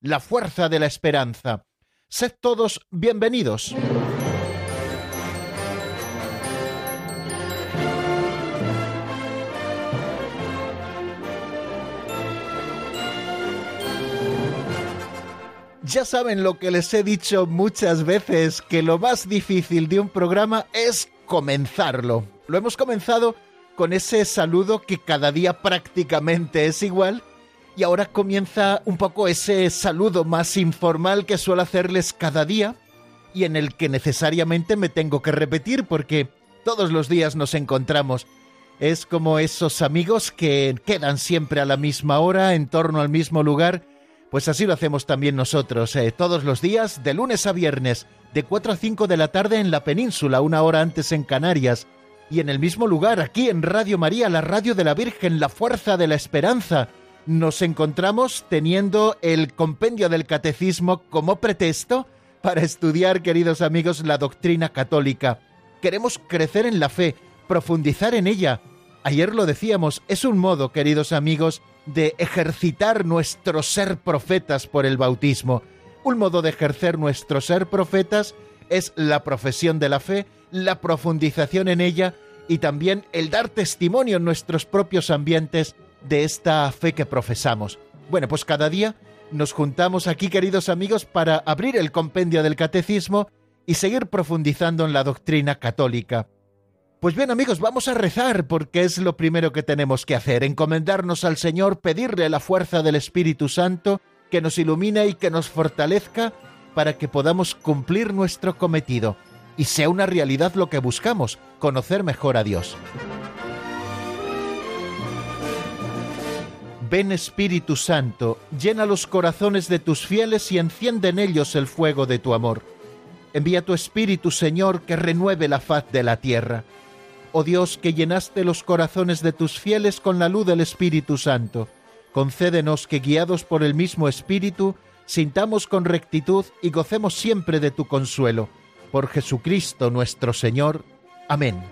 la fuerza de la esperanza. Sed todos bienvenidos. Ya saben lo que les he dicho muchas veces, que lo más difícil de un programa es comenzarlo. Lo hemos comenzado con ese saludo que cada día prácticamente es igual y ahora comienza un poco ese saludo más informal que suelo hacerles cada día y en el que necesariamente me tengo que repetir porque todos los días nos encontramos. Es como esos amigos que quedan siempre a la misma hora, en torno al mismo lugar, pues así lo hacemos también nosotros, eh, todos los días, de lunes a viernes, de 4 a 5 de la tarde en la península, una hora antes en Canarias, y en el mismo lugar, aquí en Radio María, la radio de la Virgen, la fuerza de la esperanza, nos encontramos teniendo el compendio del catecismo como pretexto para estudiar, queridos amigos, la doctrina católica. Queremos crecer en la fe, profundizar en ella. Ayer lo decíamos, es un modo, queridos amigos, de ejercitar nuestro ser profetas por el bautismo. Un modo de ejercer nuestro ser profetas es la profesión de la fe, la profundización en ella y también el dar testimonio en nuestros propios ambientes de esta fe que profesamos. Bueno, pues cada día nos juntamos aquí, queridos amigos, para abrir el compendio del catecismo y seguir profundizando en la doctrina católica. Pues bien amigos, vamos a rezar porque es lo primero que tenemos que hacer, encomendarnos al Señor, pedirle la fuerza del Espíritu Santo que nos ilumine y que nos fortalezca para que podamos cumplir nuestro cometido y sea una realidad lo que buscamos, conocer mejor a Dios. Ven Espíritu Santo, llena los corazones de tus fieles y enciende en ellos el fuego de tu amor. Envía tu Espíritu, Señor, que renueve la faz de la tierra. Oh Dios, que llenaste los corazones de tus fieles con la luz del Espíritu Santo, concédenos que, guiados por el mismo Espíritu, sintamos con rectitud y gocemos siempre de tu consuelo por Jesucristo nuestro Señor. Amén.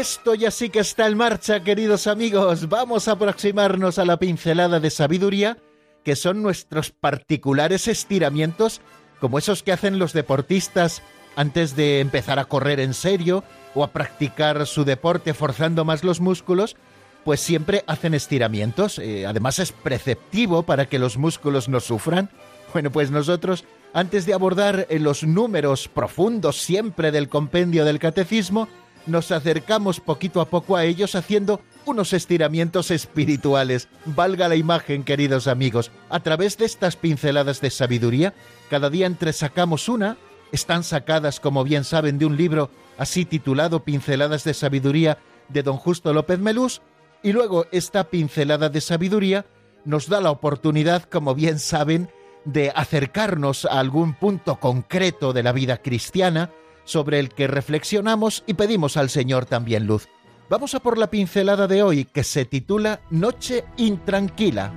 Esto ya sí que está en marcha, queridos amigos. Vamos a aproximarnos a la pincelada de sabiduría, que son nuestros particulares estiramientos, como esos que hacen los deportistas antes de empezar a correr en serio o a practicar su deporte forzando más los músculos, pues siempre hacen estiramientos. Eh, además es preceptivo para que los músculos no sufran. Bueno, pues nosotros, antes de abordar eh, los números profundos siempre del compendio del catecismo, nos acercamos poquito a poco a ellos haciendo unos estiramientos espirituales. Valga la imagen, queridos amigos. A través de estas pinceladas de sabiduría, cada día entresacamos una, están sacadas, como bien saben, de un libro así titulado Pinceladas de Sabiduría de don Justo López Melús, y luego esta pincelada de sabiduría nos da la oportunidad, como bien saben, de acercarnos a algún punto concreto de la vida cristiana, sobre el que reflexionamos y pedimos al Señor también luz. Vamos a por la pincelada de hoy que se titula Noche intranquila.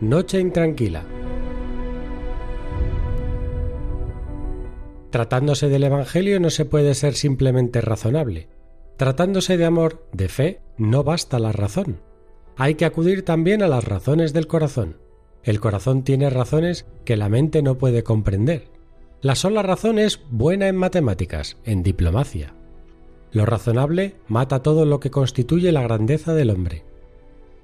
Noche intranquila. Tratándose del Evangelio no se puede ser simplemente razonable. Tratándose de amor, de fe, no basta la razón. Hay que acudir también a las razones del corazón. El corazón tiene razones que la mente no puede comprender. La sola razón es buena en matemáticas, en diplomacia. Lo razonable mata todo lo que constituye la grandeza del hombre.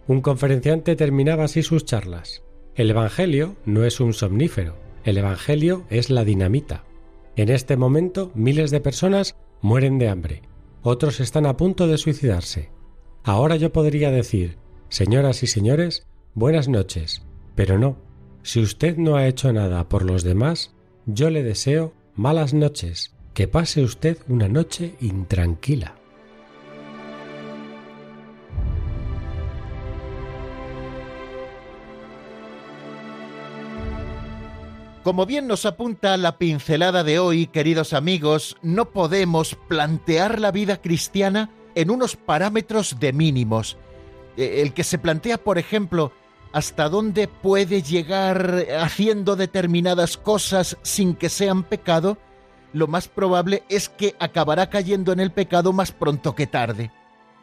Un conferenciante terminaba así sus charlas. El Evangelio no es un somnífero, el Evangelio es la dinamita. En este momento miles de personas mueren de hambre, otros están a punto de suicidarse. Ahora yo podría decir, señoras y señores, buenas noches, pero no, si usted no ha hecho nada por los demás, yo le deseo malas noches, que pase usted una noche intranquila. Como bien nos apunta la pincelada de hoy, queridos amigos, no podemos plantear la vida cristiana en unos parámetros de mínimos. Eh, el que se plantea, por ejemplo, hasta dónde puede llegar haciendo determinadas cosas sin que sean pecado, lo más probable es que acabará cayendo en el pecado más pronto que tarde.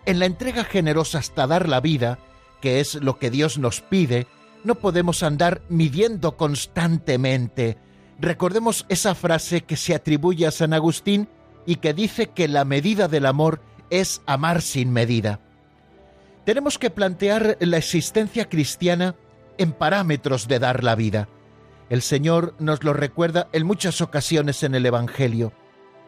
En la entrega generosa hasta dar la vida, que es lo que Dios nos pide, no podemos andar midiendo constantemente. Recordemos esa frase que se atribuye a San Agustín y que dice que la medida del amor es amar sin medida. Tenemos que plantear la existencia cristiana en parámetros de dar la vida. El Señor nos lo recuerda en muchas ocasiones en el Evangelio.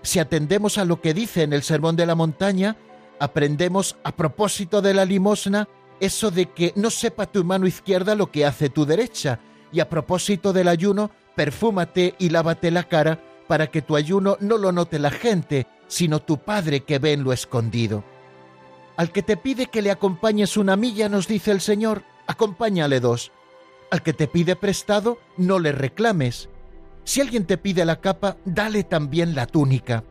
Si atendemos a lo que dice en el Sermón de la Montaña, aprendemos a propósito de la limosna eso de que no sepa tu mano izquierda lo que hace tu derecha. Y a propósito del ayuno, perfúmate y lávate la cara para que tu ayuno no lo note la gente, sino tu Padre que ve en lo escondido. Al que te pide que le acompañes una milla, nos dice el Señor, acompáñale dos. Al que te pide prestado, no le reclames. Si alguien te pide la capa, dale también la túnica.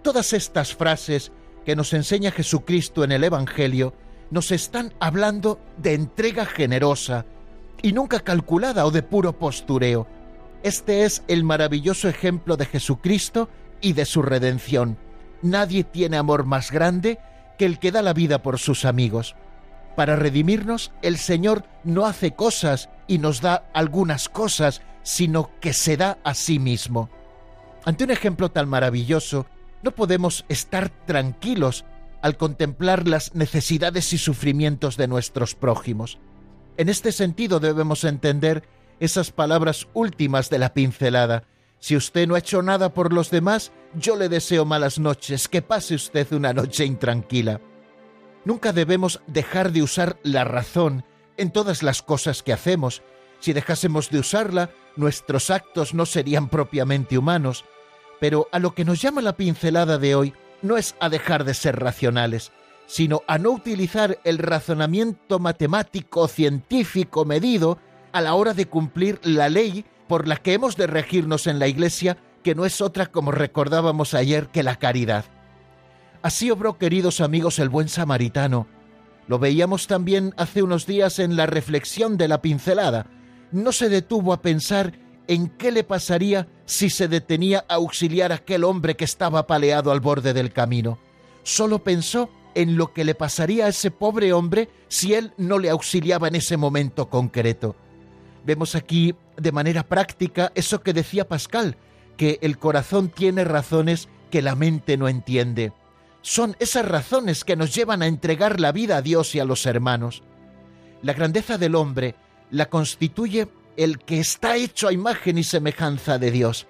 Todas estas frases que nos enseña Jesucristo en el Evangelio nos están hablando de entrega generosa y nunca calculada o de puro postureo. Este es el maravilloso ejemplo de Jesucristo y de su redención. Nadie tiene amor más grande que el que da la vida por sus amigos. Para redimirnos, el Señor no hace cosas y nos da algunas cosas, sino que se da a sí mismo. Ante un ejemplo tan maravilloso, no podemos estar tranquilos al contemplar las necesidades y sufrimientos de nuestros prójimos. En este sentido debemos entender esas palabras últimas de la pincelada. Si usted no ha hecho nada por los demás, yo le deseo malas noches, que pase usted una noche intranquila. Nunca debemos dejar de usar la razón en todas las cosas que hacemos. Si dejásemos de usarla, nuestros actos no serían propiamente humanos. Pero a lo que nos llama la pincelada de hoy no es a dejar de ser racionales, sino a no utilizar el razonamiento matemático científico medido a la hora de cumplir la ley por la que hemos de regirnos en la Iglesia, que no es otra, como recordábamos ayer, que la caridad. Así obró, queridos amigos, el buen samaritano. Lo veíamos también hace unos días en la reflexión de la pincelada. No se detuvo a pensar en qué le pasaría si se detenía a auxiliar a aquel hombre que estaba paleado al borde del camino. Solo pensó en lo que le pasaría a ese pobre hombre si él no le auxiliaba en ese momento concreto. Vemos aquí de manera práctica eso que decía Pascal, que el corazón tiene razones que la mente no entiende. Son esas razones que nos llevan a entregar la vida a Dios y a los hermanos. La grandeza del hombre la constituye el que está hecho a imagen y semejanza de Dios.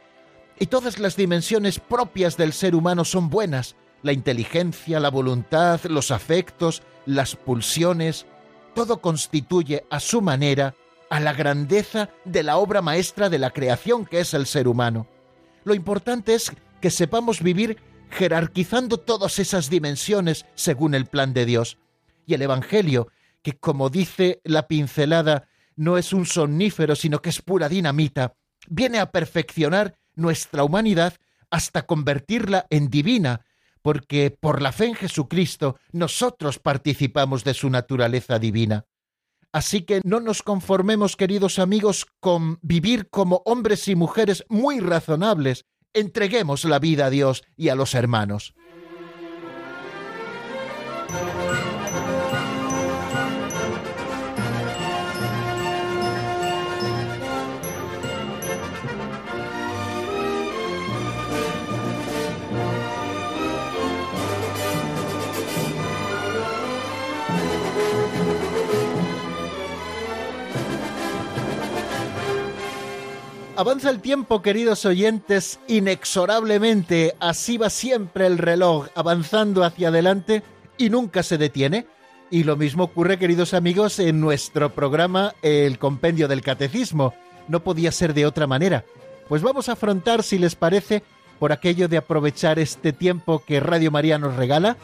Y todas las dimensiones propias del ser humano son buenas, la inteligencia, la voluntad, los afectos, las pulsiones, todo constituye a su manera a la grandeza de la obra maestra de la creación que es el ser humano. Lo importante es que sepamos vivir jerarquizando todas esas dimensiones según el plan de Dios. Y el Evangelio, que como dice la pincelada no es un somnífero, sino que es pura dinamita, viene a perfeccionar nuestra humanidad hasta convertirla en divina, porque por la fe en Jesucristo nosotros participamos de su naturaleza divina. Así que no nos conformemos, queridos amigos, con vivir como hombres y mujeres muy razonables, entreguemos la vida a Dios y a los hermanos. Avanza el tiempo, queridos oyentes, inexorablemente. Así va siempre el reloj, avanzando hacia adelante y nunca se detiene. Y lo mismo ocurre, queridos amigos, en nuestro programa El Compendio del Catecismo. No podía ser de otra manera. Pues vamos a afrontar, si les parece, por aquello de aprovechar este tiempo que Radio María nos regala,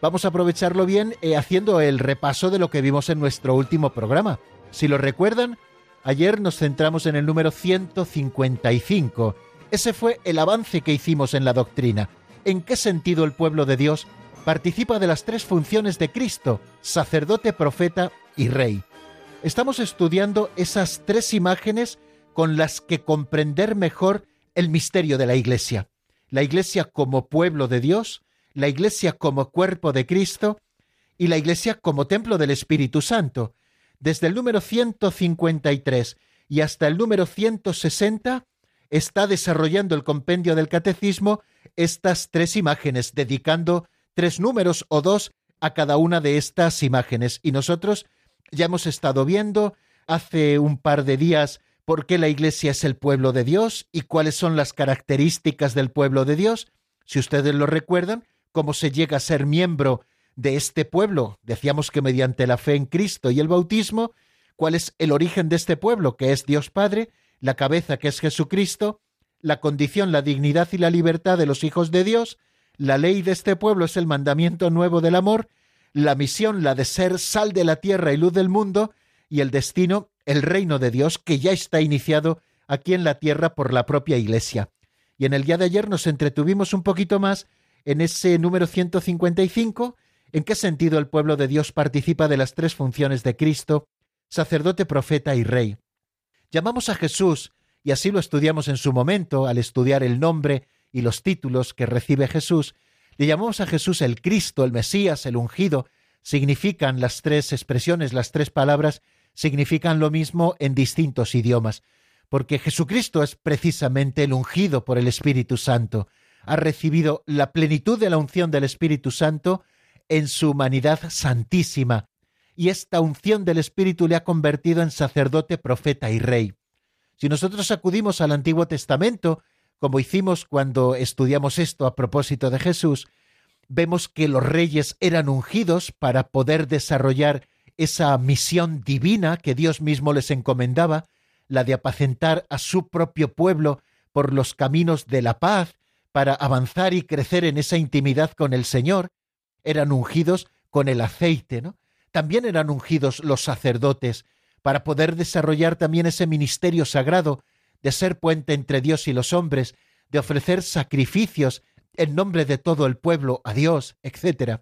vamos a aprovecharlo bien eh, haciendo el repaso de lo que vimos en nuestro último programa. Si lo recuerdan, ayer nos centramos en el número 155. Ese fue el avance que hicimos en la doctrina. ¿En qué sentido el pueblo de Dios participa de las tres funciones de Cristo, sacerdote, profeta y rey? Estamos estudiando esas tres imágenes con las que comprender mejor el misterio de la Iglesia. La Iglesia como pueblo de Dios, la Iglesia como cuerpo de Cristo y la Iglesia como templo del Espíritu Santo. Desde el número 153 y hasta el número 160 está desarrollando el compendio del catecismo estas tres imágenes, dedicando tres números o dos a cada una de estas imágenes. Y nosotros ya hemos estado viendo hace un par de días por qué la Iglesia es el pueblo de Dios y cuáles son las características del pueblo de Dios. Si ustedes lo recuerdan, cómo se llega a ser miembro de este pueblo. Decíamos que mediante la fe en Cristo y el bautismo, cuál es el origen de este pueblo, que es Dios Padre, la cabeza que es Jesucristo, la condición, la dignidad y la libertad de los hijos de Dios, la ley de este pueblo es el mandamiento nuevo del amor, la misión, la de ser sal de la tierra y luz del mundo, y el destino, el reino de Dios que ya está iniciado aquí en la tierra por la propia Iglesia. Y en el día de ayer nos entretuvimos un poquito más en ese número 155, en qué sentido el pueblo de Dios participa de las tres funciones de Cristo, sacerdote, profeta y rey. Llamamos a Jesús, y así lo estudiamos en su momento, al estudiar el nombre y los títulos que recibe Jesús, le llamamos a Jesús el Cristo, el Mesías, el ungido, significan las tres expresiones, las tres palabras, significan lo mismo en distintos idiomas, porque Jesucristo es precisamente el ungido por el Espíritu Santo, ha recibido la plenitud de la unción del Espíritu Santo en su humanidad santísima, y esta unción del Espíritu le ha convertido en sacerdote, profeta y rey. Si nosotros acudimos al Antiguo Testamento, como hicimos cuando estudiamos esto a propósito de Jesús, vemos que los reyes eran ungidos para poder desarrollar esa misión divina que Dios mismo les encomendaba, la de apacentar a su propio pueblo por los caminos de la paz para avanzar y crecer en esa intimidad con el Señor, eran ungidos con el aceite, ¿no? También eran ungidos los sacerdotes para poder desarrollar también ese ministerio sagrado de ser puente entre Dios y los hombres, de ofrecer sacrificios en nombre de todo el pueblo a Dios, etc.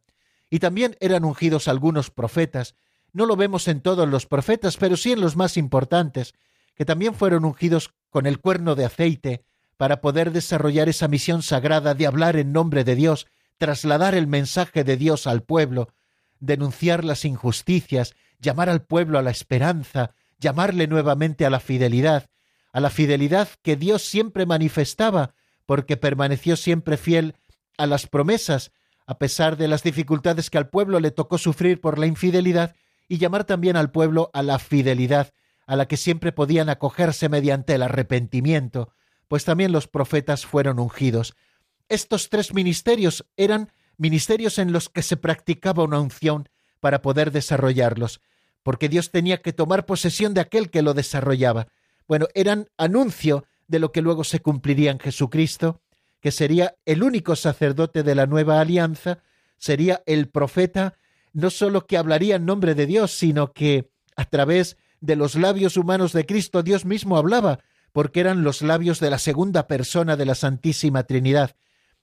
Y también eran ungidos algunos profetas. No lo vemos en todos los profetas, pero sí en los más importantes, que también fueron ungidos con el cuerno de aceite para poder desarrollar esa misión sagrada de hablar en nombre de Dios, trasladar el mensaje de Dios al pueblo, denunciar las injusticias, llamar al pueblo a la esperanza, llamarle nuevamente a la fidelidad, a la fidelidad que Dios siempre manifestaba, porque permaneció siempre fiel a las promesas, a pesar de las dificultades que al pueblo le tocó sufrir por la infidelidad, y llamar también al pueblo a la fidelidad, a la que siempre podían acogerse mediante el arrepentimiento, pues también los profetas fueron ungidos. Estos tres ministerios eran ministerios en los que se practicaba una unción para poder desarrollarlos, porque Dios tenía que tomar posesión de aquel que lo desarrollaba. Bueno, eran anuncio de lo que luego se cumpliría en Jesucristo, que sería el único sacerdote de la nueva alianza, sería el profeta, no sólo que hablaría en nombre de Dios, sino que a través de los labios humanos de Cristo Dios mismo hablaba, porque eran los labios de la segunda persona de la Santísima Trinidad.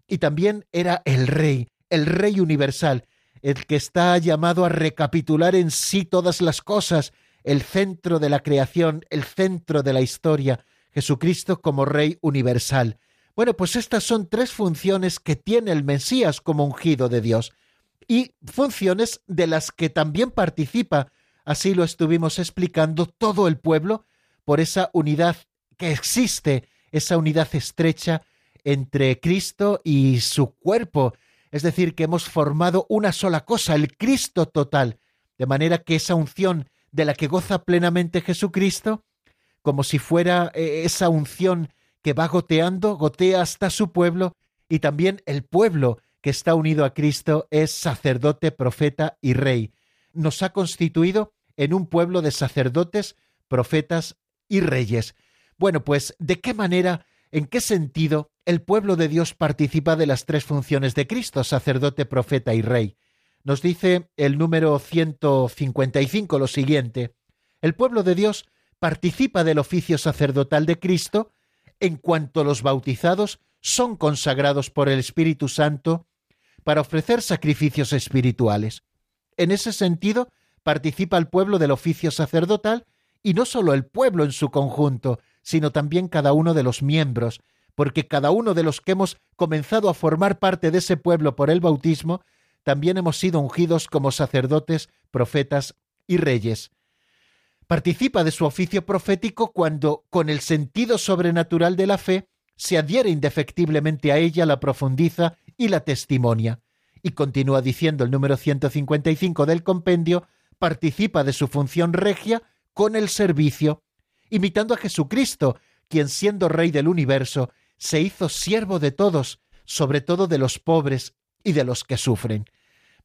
Y también era el Rey, el Rey universal, el que está llamado a recapitular en sí todas las cosas, el centro de la creación, el centro de la historia, Jesucristo como Rey universal. Bueno, pues estas son tres funciones que tiene el Mesías como ungido de Dios y funciones de las que también participa, así lo estuvimos explicando, todo el pueblo por esa unidad que existe esa unidad estrecha entre Cristo y su cuerpo, es decir, que hemos formado una sola cosa, el Cristo total, de manera que esa unción de la que goza plenamente Jesucristo como si fuera eh, esa unción que va goteando, gotea hasta su pueblo, y también el pueblo que está unido a Cristo es sacerdote, profeta y rey. Nos ha constituido en un pueblo de sacerdotes, profetas y reyes. Bueno, pues, ¿de qué manera, en qué sentido el pueblo de Dios participa de las tres funciones de Cristo, sacerdote, profeta y rey? Nos dice el número 155 lo siguiente. El pueblo de Dios participa del oficio sacerdotal de Cristo en cuanto los bautizados son consagrados por el Espíritu Santo para ofrecer sacrificios espirituales. En ese sentido, participa el pueblo del oficio sacerdotal y no solo el pueblo en su conjunto, sino también cada uno de los miembros, porque cada uno de los que hemos comenzado a formar parte de ese pueblo por el bautismo, también hemos sido ungidos como sacerdotes, profetas y reyes. Participa de su oficio profético cuando, con el sentido sobrenatural de la fe, se adhiere indefectiblemente a ella, la profundiza y la testimonia. Y continúa diciendo el número 155 del compendio, participa de su función regia con el servicio, imitando a Jesucristo, quien siendo Rey del universo, se hizo siervo de todos, sobre todo de los pobres y de los que sufren.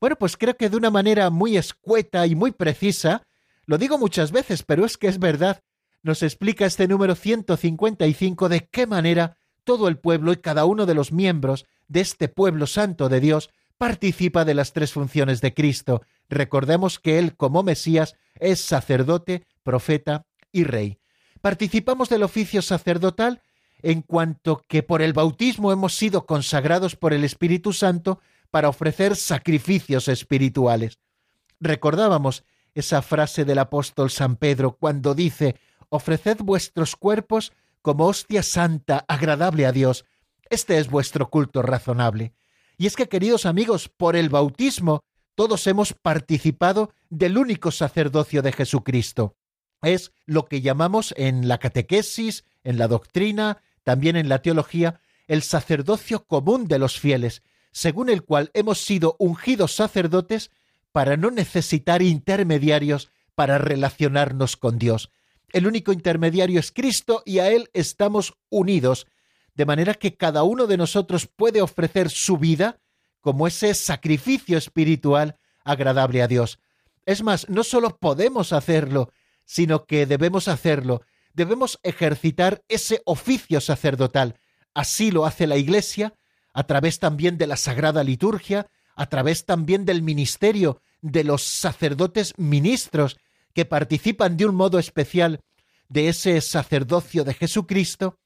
Bueno, pues creo que de una manera muy escueta y muy precisa, lo digo muchas veces, pero es que es verdad, nos explica este número 155 de qué manera todo el pueblo y cada uno de los miembros de este pueblo santo de Dios participa de las tres funciones de Cristo. Recordemos que Él, como Mesías, es sacerdote, profeta y rey. Participamos del oficio sacerdotal en cuanto que por el bautismo hemos sido consagrados por el Espíritu Santo para ofrecer sacrificios espirituales. Recordábamos esa frase del apóstol San Pedro cuando dice, ofreced vuestros cuerpos como hostia santa, agradable a Dios. Este es vuestro culto razonable. Y es que, queridos amigos, por el bautismo todos hemos participado del único sacerdocio de Jesucristo. Es lo que llamamos en la catequesis, en la doctrina, también en la teología, el sacerdocio común de los fieles, según el cual hemos sido ungidos sacerdotes para no necesitar intermediarios para relacionarnos con Dios. El único intermediario es Cristo y a Él estamos unidos, de manera que cada uno de nosotros puede ofrecer su vida como ese sacrificio espiritual agradable a Dios. Es más, no solo podemos hacerlo, sino que debemos hacerlo, debemos ejercitar ese oficio sacerdotal. Así lo hace la Iglesia, a través también de la Sagrada Liturgia, a través también del ministerio de los sacerdotes ministros que participan de un modo especial de ese sacerdocio de Jesucristo,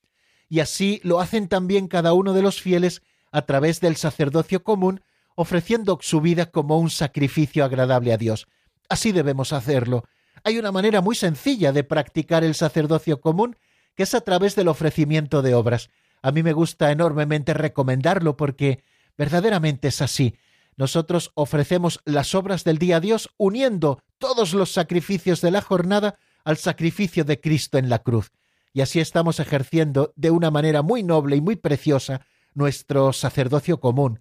y así lo hacen también cada uno de los fieles a través del sacerdocio común, ofreciendo su vida como un sacrificio agradable a Dios. Así debemos hacerlo. Hay una manera muy sencilla de practicar el sacerdocio común, que es a través del ofrecimiento de obras. A mí me gusta enormemente recomendarlo porque verdaderamente es así. Nosotros ofrecemos las obras del día a Dios uniendo todos los sacrificios de la jornada al sacrificio de Cristo en la cruz. Y así estamos ejerciendo de una manera muy noble y muy preciosa nuestro sacerdocio común.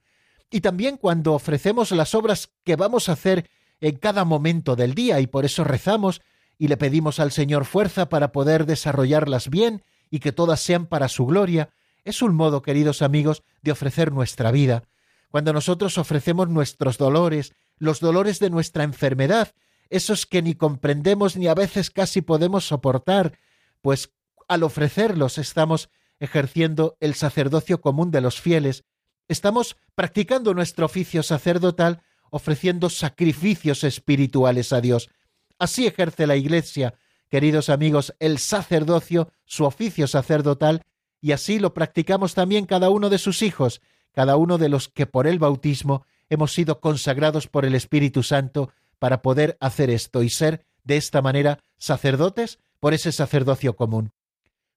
Y también cuando ofrecemos las obras que vamos a hacer en cada momento del día y por eso rezamos y le pedimos al Señor fuerza para poder desarrollarlas bien y que todas sean para su gloria, es un modo, queridos amigos, de ofrecer nuestra vida, cuando nosotros ofrecemos nuestros dolores, los dolores de nuestra enfermedad, esos que ni comprendemos ni a veces casi podemos soportar, pues al ofrecerlos estamos ejerciendo el sacerdocio común de los fieles, estamos practicando nuestro oficio sacerdotal, ofreciendo sacrificios espirituales a Dios. Así ejerce la Iglesia, queridos amigos, el sacerdocio, su oficio sacerdotal, y así lo practicamos también cada uno de sus hijos, cada uno de los que por el bautismo hemos sido consagrados por el Espíritu Santo para poder hacer esto y ser de esta manera sacerdotes por ese sacerdocio común.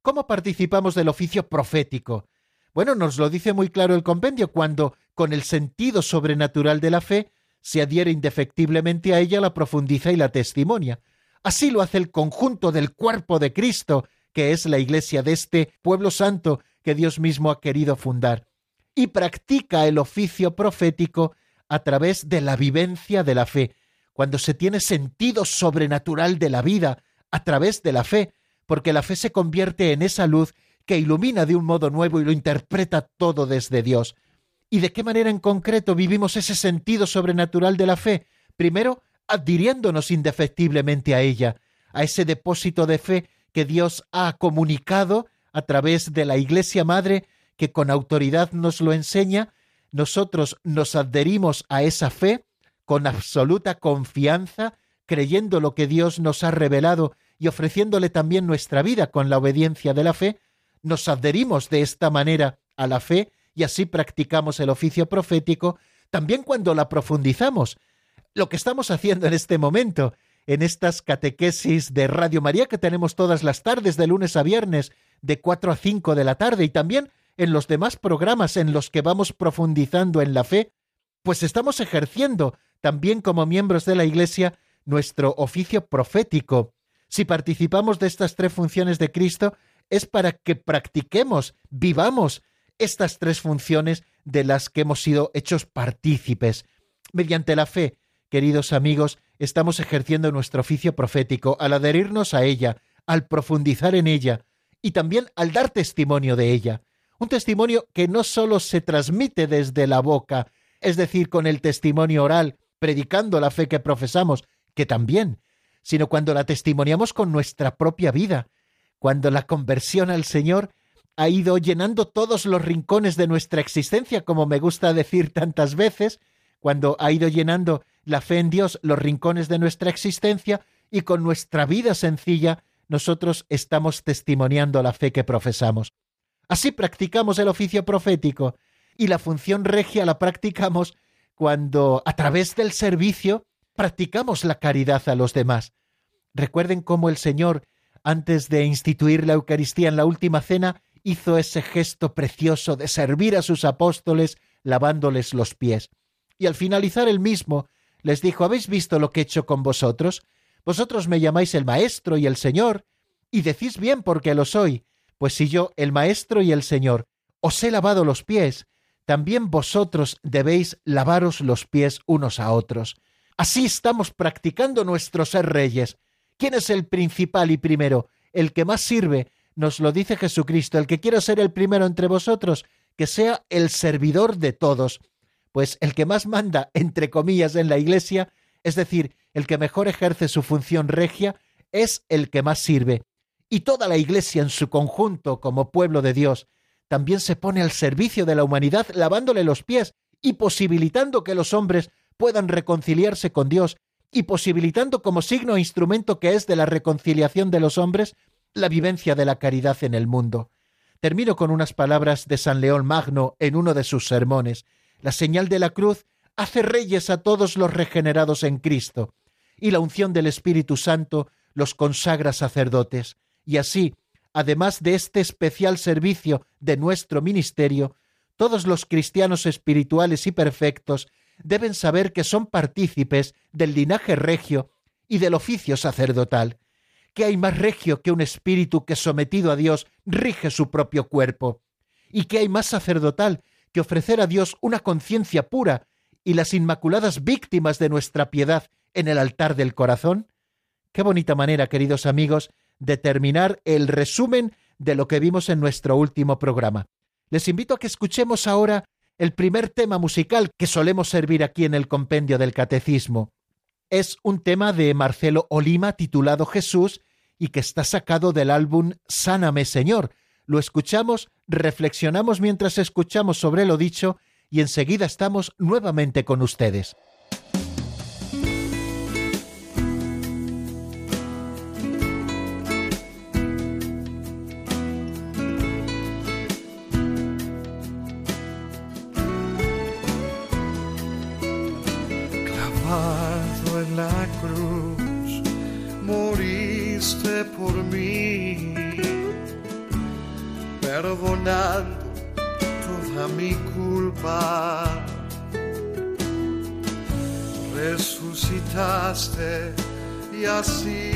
¿Cómo participamos del oficio profético? Bueno, nos lo dice muy claro el compendio cuando, con el sentido sobrenatural de la fe, se adhiere indefectiblemente a ella, la profundiza y la testimonia. Así lo hace el conjunto del cuerpo de Cristo, que es la iglesia de este pueblo santo que Dios mismo ha querido fundar y practica el oficio profético a través de la vivencia de la fe, cuando se tiene sentido sobrenatural de la vida a través de la fe, porque la fe se convierte en esa luz que ilumina de un modo nuevo y lo interpreta todo desde Dios. ¿Y de qué manera en concreto vivimos ese sentido sobrenatural de la fe? Primero, adhiriéndonos indefectiblemente a ella, a ese depósito de fe que Dios ha comunicado a través de la Iglesia Madre, que con autoridad nos lo enseña, nosotros nos adherimos a esa fe con absoluta confianza, creyendo lo que Dios nos ha revelado y ofreciéndole también nuestra vida con la obediencia de la fe, nos adherimos de esta manera a la fe y así practicamos el oficio profético, también cuando la profundizamos. Lo que estamos haciendo en este momento, en estas catequesis de Radio María que tenemos todas las tardes, de lunes a viernes, de 4 a 5 de la tarde, y también en los demás programas en los que vamos profundizando en la fe, pues estamos ejerciendo también como miembros de la Iglesia nuestro oficio profético. Si participamos de estas tres funciones de Cristo, es para que practiquemos, vivamos estas tres funciones de las que hemos sido hechos partícipes. Mediante la fe, queridos amigos, estamos ejerciendo nuestro oficio profético al adherirnos a ella, al profundizar en ella y también al dar testimonio de ella. Un testimonio que no sólo se transmite desde la boca, es decir, con el testimonio oral, predicando la fe que profesamos, que también, sino cuando la testimoniamos con nuestra propia vida, cuando la conversión al Señor ha ido llenando todos los rincones de nuestra existencia, como me gusta decir tantas veces, cuando ha ido llenando la fe en Dios los rincones de nuestra existencia y con nuestra vida sencilla nosotros estamos testimoniando la fe que profesamos. Así practicamos el oficio profético y la función regia la practicamos cuando a través del servicio practicamos la caridad a los demás. Recuerden cómo el Señor, antes de instituir la Eucaristía en la última cena, hizo ese gesto precioso de servir a sus apóstoles lavándoles los pies. Y al finalizar el mismo, les dijo, ¿habéis visto lo que he hecho con vosotros? Vosotros me llamáis el Maestro y el Señor, y decís bien porque lo soy, pues si yo, el Maestro y el Señor, os he lavado los pies, también vosotros debéis lavaros los pies unos a otros. Así estamos practicando nuestro ser reyes. ¿Quién es el principal y primero? El que más sirve, nos lo dice Jesucristo, el que quiera ser el primero entre vosotros, que sea el servidor de todos. Pues el que más manda, entre comillas, en la Iglesia, es decir, el que mejor ejerce su función regia, es el que más sirve. Y toda la Iglesia en su conjunto, como pueblo de Dios, también se pone al servicio de la humanidad lavándole los pies y posibilitando que los hombres puedan reconciliarse con Dios y posibilitando como signo e instrumento que es de la reconciliación de los hombres la vivencia de la caridad en el mundo. Termino con unas palabras de San León Magno en uno de sus sermones. La señal de la cruz hace reyes a todos los regenerados en Cristo, y la unción del Espíritu Santo los consagra sacerdotes. Y así, además de este especial servicio de nuestro ministerio, todos los cristianos espirituales y perfectos deben saber que son partícipes del linaje regio y del oficio sacerdotal, ¿Qué hay más regio que un espíritu que sometido a Dios rige su propio cuerpo? ¿Y qué hay más sacerdotal que ofrecer a Dios una conciencia pura y las inmaculadas víctimas de nuestra piedad en el altar del corazón? Qué bonita manera, queridos amigos, de terminar el resumen de lo que vimos en nuestro último programa. Les invito a que escuchemos ahora el primer tema musical que solemos servir aquí en el compendio del Catecismo. Es un tema de Marcelo Olima titulado Jesús y que está sacado del álbum Sáname Señor. Lo escuchamos, reflexionamos mientras escuchamos sobre lo dicho y enseguida estamos nuevamente con ustedes. Perdonando toda mi culpa. Resucitaste y así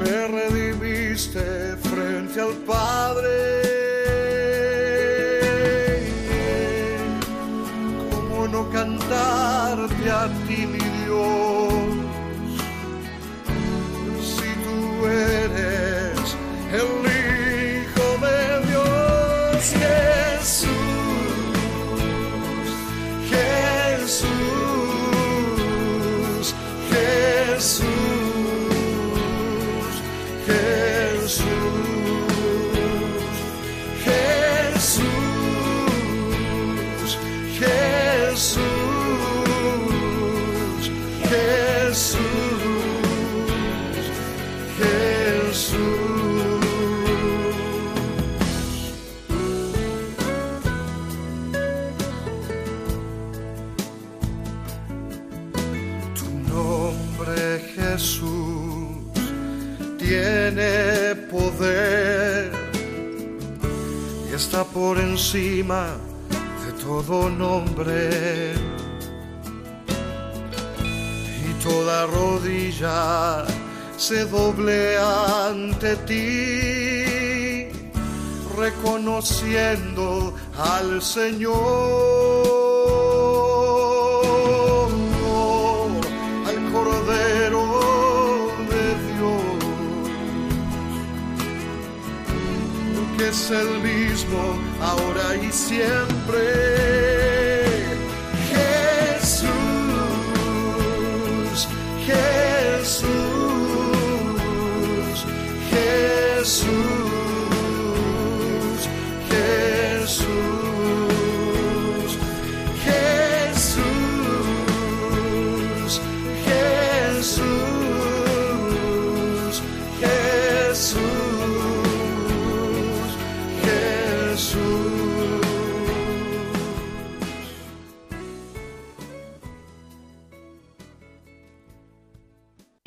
me redimiste frente al Padre. Por encima de todo nombre. Y toda rodilla se doble ante ti, reconociendo al Señor, es el mismo ahora y siempre. Jesús, Jesús.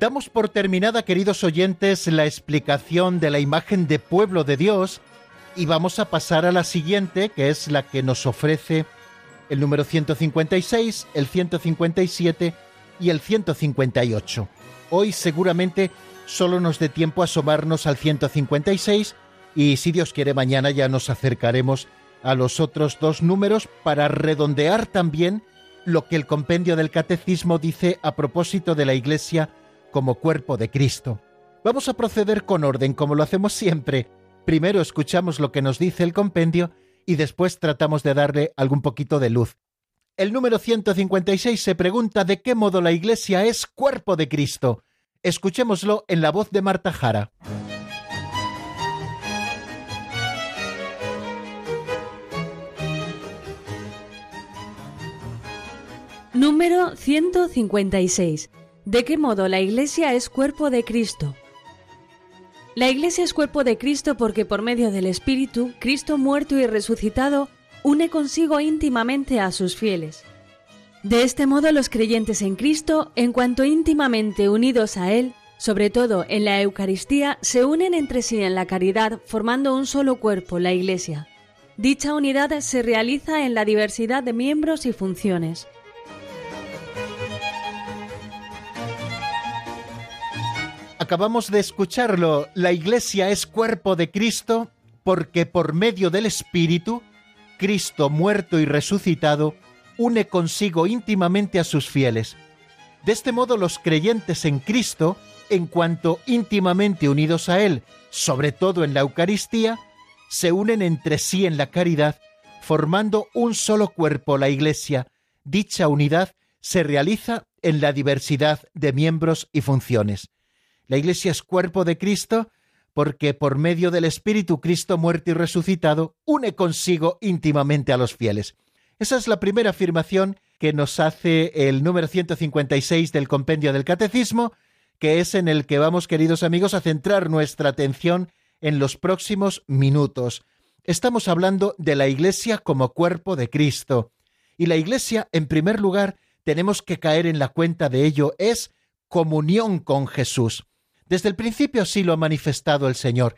Damos por terminada, queridos oyentes, la explicación de la imagen de pueblo de Dios y vamos a pasar a la siguiente, que es la que nos ofrece el número 156, el 157 y el 158. Hoy seguramente solo nos dé tiempo a asomarnos al 156 y si Dios quiere mañana ya nos acercaremos a los otros dos números para redondear también lo que el compendio del catecismo dice a propósito de la Iglesia como cuerpo de Cristo. Vamos a proceder con orden, como lo hacemos siempre. Primero escuchamos lo que nos dice el compendio y después tratamos de darle algún poquito de luz. El número 156 se pregunta de qué modo la Iglesia es cuerpo de Cristo. Escuchémoslo en la voz de Marta Jara. Número 156. ¿De qué modo la Iglesia es cuerpo de Cristo? La Iglesia es cuerpo de Cristo porque por medio del Espíritu, Cristo muerto y resucitado une consigo íntimamente a sus fieles. De este modo los creyentes en Cristo, en cuanto íntimamente unidos a Él, sobre todo en la Eucaristía, se unen entre sí en la caridad formando un solo cuerpo, la Iglesia. Dicha unidad se realiza en la diversidad de miembros y funciones. Acabamos de escucharlo, la Iglesia es cuerpo de Cristo porque por medio del Espíritu, Cristo muerto y resucitado, une consigo íntimamente a sus fieles. De este modo los creyentes en Cristo, en cuanto íntimamente unidos a Él, sobre todo en la Eucaristía, se unen entre sí en la caridad, formando un solo cuerpo, la Iglesia. Dicha unidad se realiza en la diversidad de miembros y funciones. La Iglesia es cuerpo de Cristo porque por medio del Espíritu Cristo muerto y resucitado une consigo íntimamente a los fieles. Esa es la primera afirmación que nos hace el número 156 del compendio del Catecismo, que es en el que vamos, queridos amigos, a centrar nuestra atención en los próximos minutos. Estamos hablando de la Iglesia como cuerpo de Cristo. Y la Iglesia, en primer lugar, tenemos que caer en la cuenta de ello, es comunión con Jesús. Desde el principio así lo ha manifestado el Señor.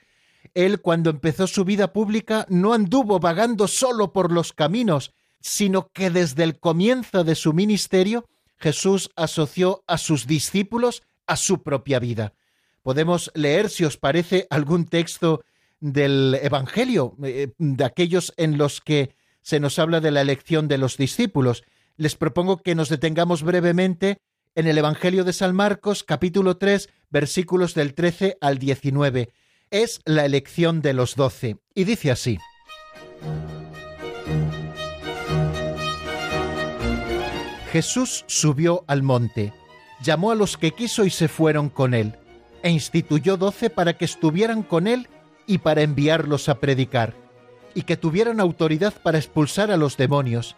Él, cuando empezó su vida pública, no anduvo vagando solo por los caminos, sino que desde el comienzo de su ministerio, Jesús asoció a sus discípulos a su propia vida. Podemos leer, si os parece, algún texto del Evangelio, eh, de aquellos en los que se nos habla de la elección de los discípulos. Les propongo que nos detengamos brevemente en el Evangelio de San Marcos, capítulo 3, versículos del 13 al 19. Es la elección de los doce, y dice así. Jesús subió al monte, llamó a los que quiso y se fueron con él, e instituyó doce para que estuvieran con él y para enviarlos a predicar, y que tuvieran autoridad para expulsar a los demonios.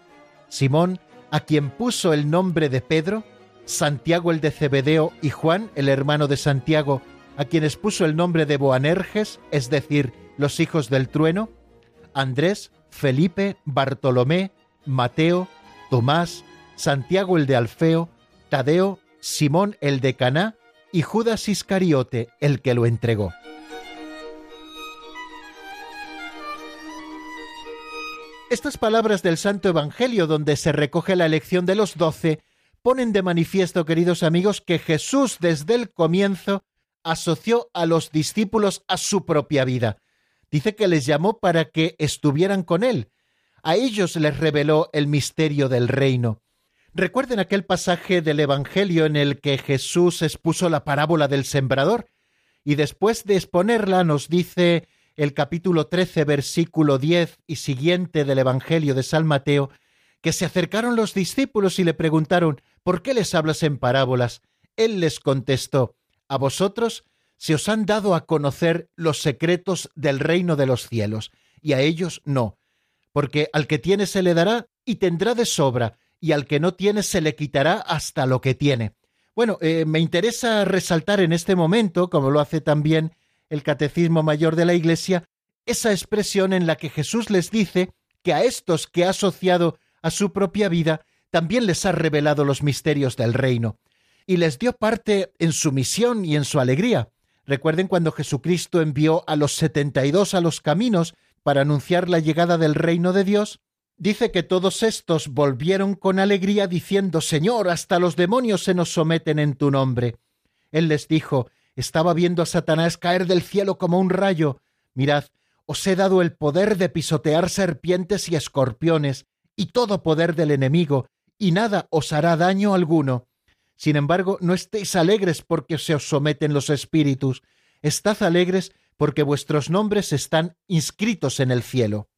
Simón, a quien puso el nombre de Pedro, Santiago el de Cebedeo y Juan, el hermano de Santiago, a quienes puso el nombre de Boanerges, es decir, los hijos del trueno, Andrés, Felipe, Bartolomé, Mateo, Tomás, Santiago el de Alfeo, Tadeo, Simón el de Caná y Judas Iscariote el que lo entregó. Estas palabras del Santo Evangelio, donde se recoge la elección de los doce, ponen de manifiesto, queridos amigos, que Jesús desde el comienzo asoció a los discípulos a su propia vida. Dice que les llamó para que estuvieran con él. A ellos les reveló el misterio del reino. Recuerden aquel pasaje del Evangelio en el que Jesús expuso la parábola del sembrador, y después de exponerla nos dice el capítulo 13, versículo 10 y siguiente del Evangelio de San Mateo, que se acercaron los discípulos y le preguntaron, ¿por qué les hablas en parábolas? Él les contestó, a vosotros se os han dado a conocer los secretos del reino de los cielos, y a ellos no, porque al que tiene se le dará y tendrá de sobra, y al que no tiene se le quitará hasta lo que tiene. Bueno, eh, me interesa resaltar en este momento, como lo hace también el Catecismo Mayor de la Iglesia, esa expresión en la que Jesús les dice que a estos que ha asociado a su propia vida, también les ha revelado los misterios del reino, y les dio parte en su misión y en su alegría. Recuerden cuando Jesucristo envió a los setenta y dos a los caminos para anunciar la llegada del reino de Dios, Dice que todos estos volvieron con alegría diciendo, Señor, hasta los demonios se nos someten en tu nombre. Él les dijo, estaba viendo a Satanás caer del cielo como un rayo. Mirad, os he dado el poder de pisotear serpientes y escorpiones, y todo poder del enemigo, y nada os hará daño alguno. Sin embargo, no estéis alegres porque se os someten los espíritus, estad alegres porque vuestros nombres están inscritos en el cielo.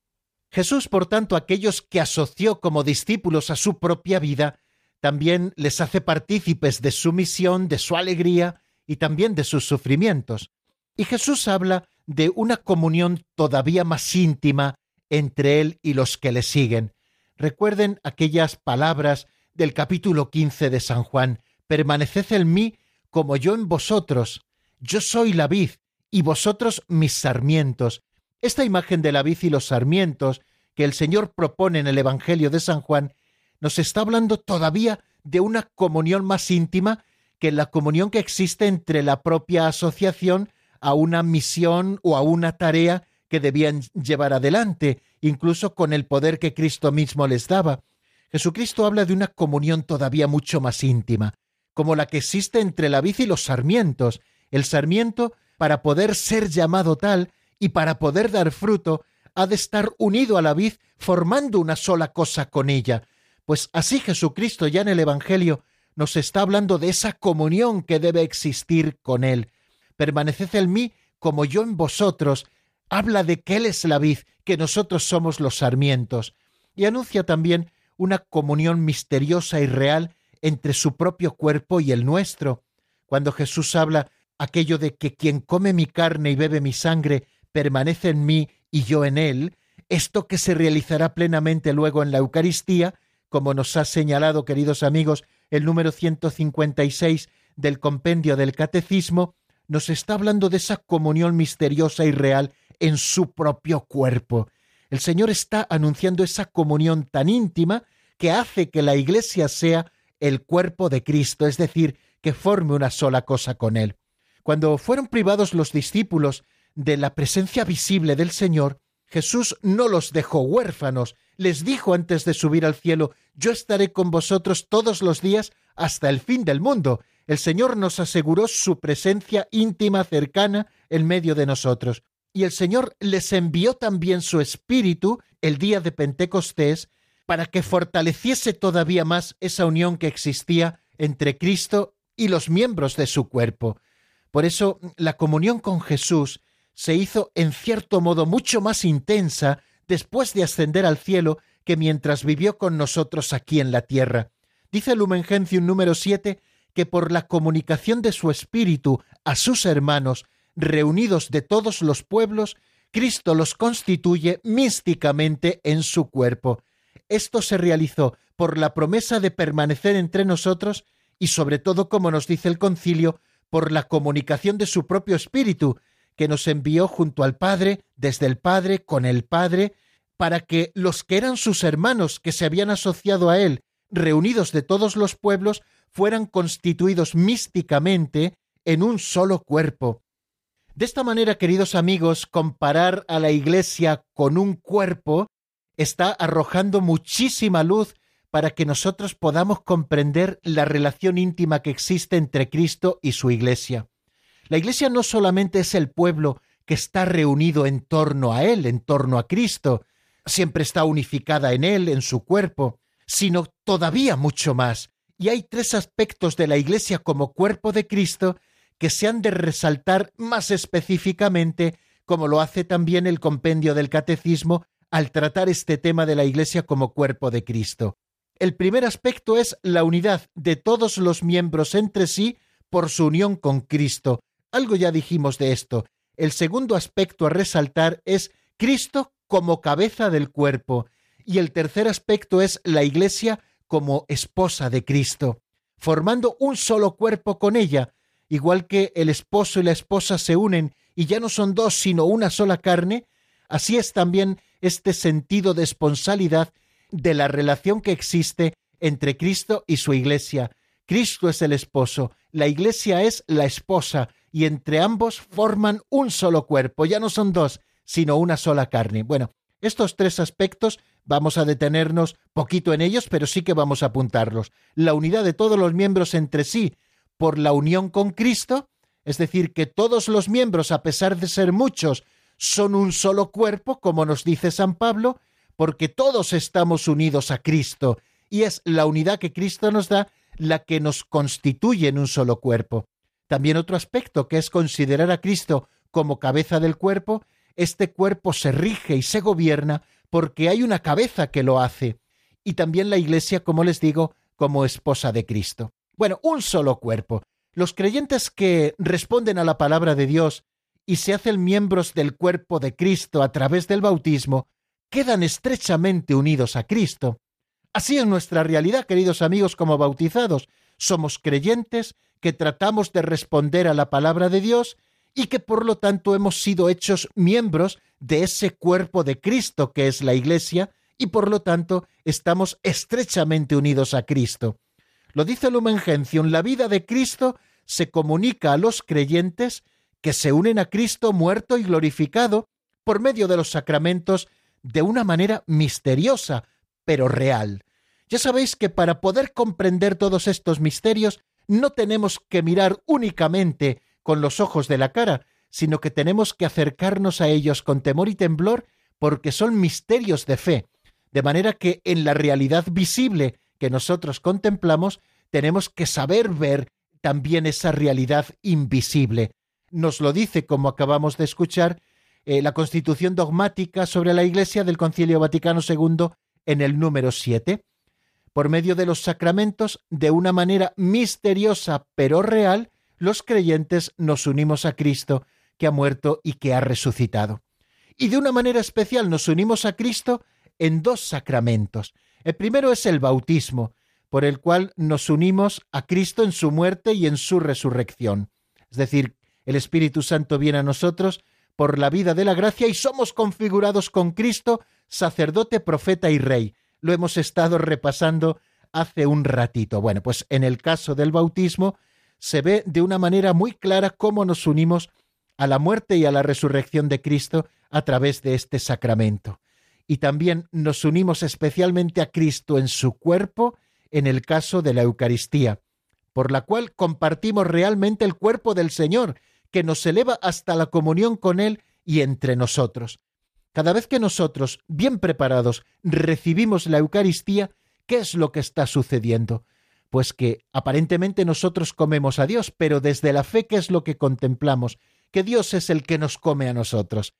Jesús, por tanto, aquellos que asoció como discípulos a su propia vida, también les hace partícipes de su misión, de su alegría y también de sus sufrimientos. Y Jesús habla de una comunión todavía más íntima entre Él y los que le siguen. Recuerden aquellas palabras del capítulo 15 de San Juan, permaneced en mí como yo en vosotros. Yo soy la vid y vosotros mis sarmientos. Esta imagen de la vid y los sarmientos que el Señor propone en el Evangelio de San Juan nos está hablando todavía de una comunión más íntima que la comunión que existe entre la propia asociación a una misión o a una tarea que debían llevar adelante, incluso con el poder que Cristo mismo les daba. Jesucristo habla de una comunión todavía mucho más íntima, como la que existe entre la vid y los sarmientos. El sarmiento, para poder ser llamado tal, y para poder dar fruto ha de estar unido a la vid formando una sola cosa con ella. Pues así Jesucristo ya en el Evangelio nos está hablando de esa comunión que debe existir con Él. Permaneced en mí como yo en vosotros. Habla de que Él es la vid, que nosotros somos los sarmientos. Y anuncia también una comunión misteriosa y real entre su propio cuerpo y el nuestro. Cuando Jesús habla aquello de que quien come mi carne y bebe mi sangre permanece en mí y yo en él, esto que se realizará plenamente luego en la Eucaristía, como nos ha señalado, queridos amigos, el número 156 del compendio del Catecismo, nos está hablando de esa comunión misteriosa y real en su propio cuerpo. El Señor está anunciando esa comunión tan íntima que hace que la Iglesia sea el cuerpo de Cristo, es decir, que forme una sola cosa con Él. Cuando fueron privados los discípulos de la presencia visible del Señor, Jesús no los dejó huérfanos, les dijo antes de subir al cielo, yo estaré con vosotros todos los días hasta el fin del mundo. El Señor nos aseguró su presencia íntima, cercana, en medio de nosotros. Y el Señor les envió también su Espíritu el día de Pentecostés para que fortaleciese todavía más esa unión que existía entre Cristo y los miembros de su cuerpo. Por eso la comunión con Jesús se hizo en cierto modo mucho más intensa después de ascender al cielo que mientras vivió con nosotros aquí en la tierra. Dice Lumen Gentium número 7 que por la comunicación de su espíritu a sus hermanos, reunidos de todos los pueblos, Cristo los constituye místicamente en su cuerpo. Esto se realizó por la promesa de permanecer entre nosotros y sobre todo, como nos dice el concilio, por la comunicación de su propio espíritu, que nos envió junto al Padre, desde el Padre, con el Padre, para que los que eran sus hermanos que se habían asociado a él, reunidos de todos los pueblos, fueran constituidos místicamente en un solo cuerpo. De esta manera, queridos amigos, comparar a la Iglesia con un cuerpo está arrojando muchísima luz para que nosotros podamos comprender la relación íntima que existe entre Cristo y su Iglesia. La Iglesia no solamente es el pueblo que está reunido en torno a Él, en torno a Cristo, siempre está unificada en Él, en su cuerpo, sino todavía mucho más. Y hay tres aspectos de la Iglesia como cuerpo de Cristo que se han de resaltar más específicamente, como lo hace también el compendio del Catecismo al tratar este tema de la Iglesia como cuerpo de Cristo. El primer aspecto es la unidad de todos los miembros entre sí por su unión con Cristo. Algo ya dijimos de esto. El segundo aspecto a resaltar es Cristo como cabeza del cuerpo. Y el tercer aspecto es la Iglesia como esposa de Cristo, formando un solo cuerpo con ella, igual que el esposo y la esposa se unen y ya no son dos sino una sola carne, así es también este sentido de esponsalidad de la relación que existe entre Cristo y su Iglesia. Cristo es el esposo, la Iglesia es la esposa, y entre ambos forman un solo cuerpo, ya no son dos, sino una sola carne. Bueno, estos tres aspectos vamos a detenernos poquito en ellos, pero sí que vamos a apuntarlos. La unidad de todos los miembros entre sí por la unión con Cristo, es decir, que todos los miembros, a pesar de ser muchos, son un solo cuerpo, como nos dice San Pablo, porque todos estamos unidos a Cristo, y es la unidad que Cristo nos da la que nos constituye en un solo cuerpo. También otro aspecto que es considerar a Cristo como cabeza del cuerpo, este cuerpo se rige y se gobierna porque hay una cabeza que lo hace, y también la Iglesia, como les digo, como esposa de Cristo. Bueno, un solo cuerpo. Los creyentes que responden a la palabra de Dios y se hacen miembros del cuerpo de Cristo a través del bautismo, quedan estrechamente unidos a Cristo. Así es nuestra realidad, queridos amigos, como bautizados. Somos creyentes que tratamos de responder a la palabra de Dios y que por lo tanto hemos sido hechos miembros de ese cuerpo de Cristo que es la Iglesia y por lo tanto estamos estrechamente unidos a Cristo. Lo dice Lumen Gentium, la vida de Cristo se comunica a los creyentes que se unen a Cristo muerto y glorificado por medio de los sacramentos de una manera misteriosa, pero real. Ya sabéis que para poder comprender todos estos misterios no tenemos que mirar únicamente con los ojos de la cara, sino que tenemos que acercarnos a ellos con temor y temblor porque son misterios de fe, de manera que en la realidad visible que nosotros contemplamos, tenemos que saber ver también esa realidad invisible. Nos lo dice, como acabamos de escuchar, eh, la Constitución dogmática sobre la Iglesia del Concilio Vaticano II en el número 7. Por medio de los sacramentos, de una manera misteriosa pero real, los creyentes nos unimos a Cristo, que ha muerto y que ha resucitado. Y de una manera especial nos unimos a Cristo en dos sacramentos, el primero es el bautismo, por el cual nos unimos a Cristo en su muerte y en su resurrección. Es decir, el Espíritu Santo viene a nosotros por la vida de la gracia y somos configurados con Cristo, sacerdote, profeta y rey. Lo hemos estado repasando hace un ratito. Bueno, pues en el caso del bautismo se ve de una manera muy clara cómo nos unimos a la muerte y a la resurrección de Cristo a través de este sacramento y también nos unimos especialmente a Cristo en su cuerpo en el caso de la Eucaristía, por la cual compartimos realmente el cuerpo del Señor, que nos eleva hasta la comunión con Él y entre nosotros. Cada vez que nosotros, bien preparados, recibimos la Eucaristía, ¿qué es lo que está sucediendo? Pues que aparentemente nosotros comemos a Dios, pero desde la fe, ¿qué es lo que contemplamos? Que Dios es el que nos come a nosotros.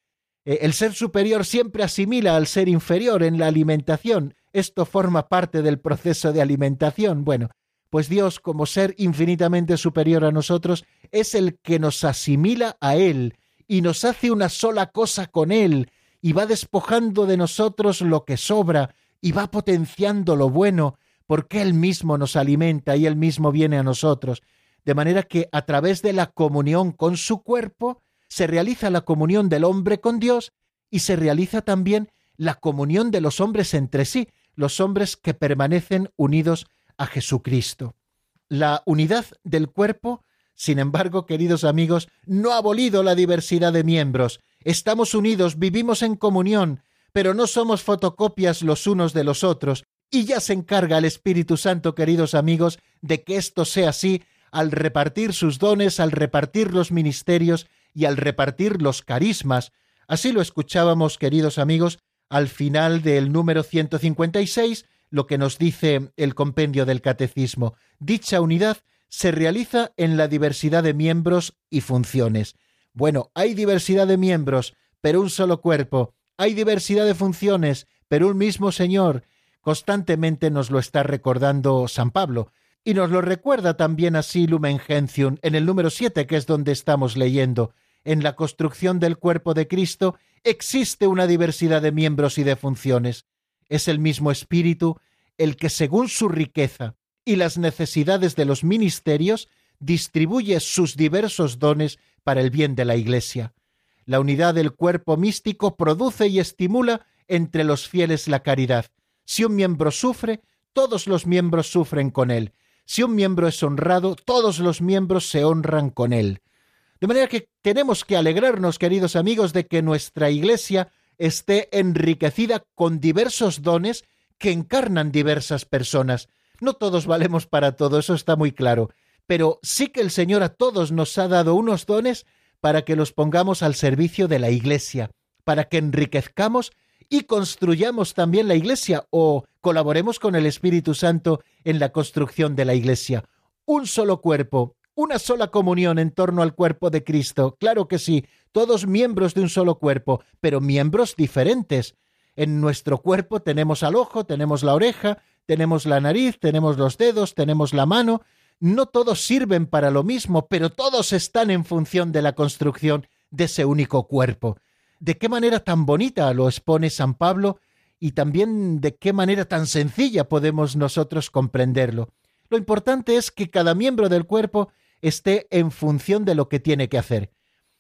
Eh, el ser superior siempre asimila al ser inferior en la alimentación. Esto forma parte del proceso de alimentación. Bueno, pues Dios, como ser infinitamente superior a nosotros, es el que nos asimila a Él y nos hace una sola cosa con Él, y va despojando de nosotros lo que sobra, y va potenciando lo bueno, porque Él mismo nos alimenta y Él mismo viene a nosotros, de manera que a través de la comunión con su cuerpo se realiza la comunión del hombre con Dios y se realiza también la comunión de los hombres entre sí, los hombres que permanecen unidos a Jesucristo. La unidad del cuerpo, sin embargo, queridos amigos, no ha abolido la diversidad de miembros. Estamos unidos, vivimos en comunión, pero no somos fotocopias los unos de los otros, y ya se encarga el Espíritu Santo, queridos amigos, de que esto sea así al repartir sus dones, al repartir los ministerios y al repartir los carismas. Así lo escuchábamos, queridos amigos, al final del número 156, lo que nos dice el compendio del catecismo. Dicha unidad se realiza en la diversidad de miembros y funciones. Bueno, hay diversidad de miembros, pero un solo cuerpo. Hay diversidad de funciones, pero un mismo Señor. Constantemente nos lo está recordando San Pablo. Y nos lo recuerda también así Lumen Gentium en el número 7, que es donde estamos leyendo. En la construcción del cuerpo de Cristo existe una diversidad de miembros y de funciones. Es el mismo Espíritu el que según su riqueza y las necesidades de los ministerios distribuye sus diversos dones para el bien de la Iglesia. La unidad del cuerpo místico produce y estimula entre los fieles la caridad. Si un miembro sufre, todos los miembros sufren con él. Si un miembro es honrado, todos los miembros se honran con él. De manera que tenemos que alegrarnos, queridos amigos, de que nuestra Iglesia esté enriquecida con diversos dones que encarnan diversas personas. No todos valemos para todo, eso está muy claro, pero sí que el Señor a todos nos ha dado unos dones para que los pongamos al servicio de la Iglesia, para que enriquezcamos y construyamos también la Iglesia o colaboremos con el Espíritu Santo en la construcción de la Iglesia. Un solo cuerpo, una sola comunión en torno al cuerpo de Cristo. Claro que sí, todos miembros de un solo cuerpo, pero miembros diferentes. En nuestro cuerpo tenemos al ojo, tenemos la oreja, tenemos la nariz, tenemos los dedos, tenemos la mano. No todos sirven para lo mismo, pero todos están en función de la construcción de ese único cuerpo. ¿De qué manera tan bonita lo expone San Pablo y también de qué manera tan sencilla podemos nosotros comprenderlo? Lo importante es que cada miembro del cuerpo esté en función de lo que tiene que hacer.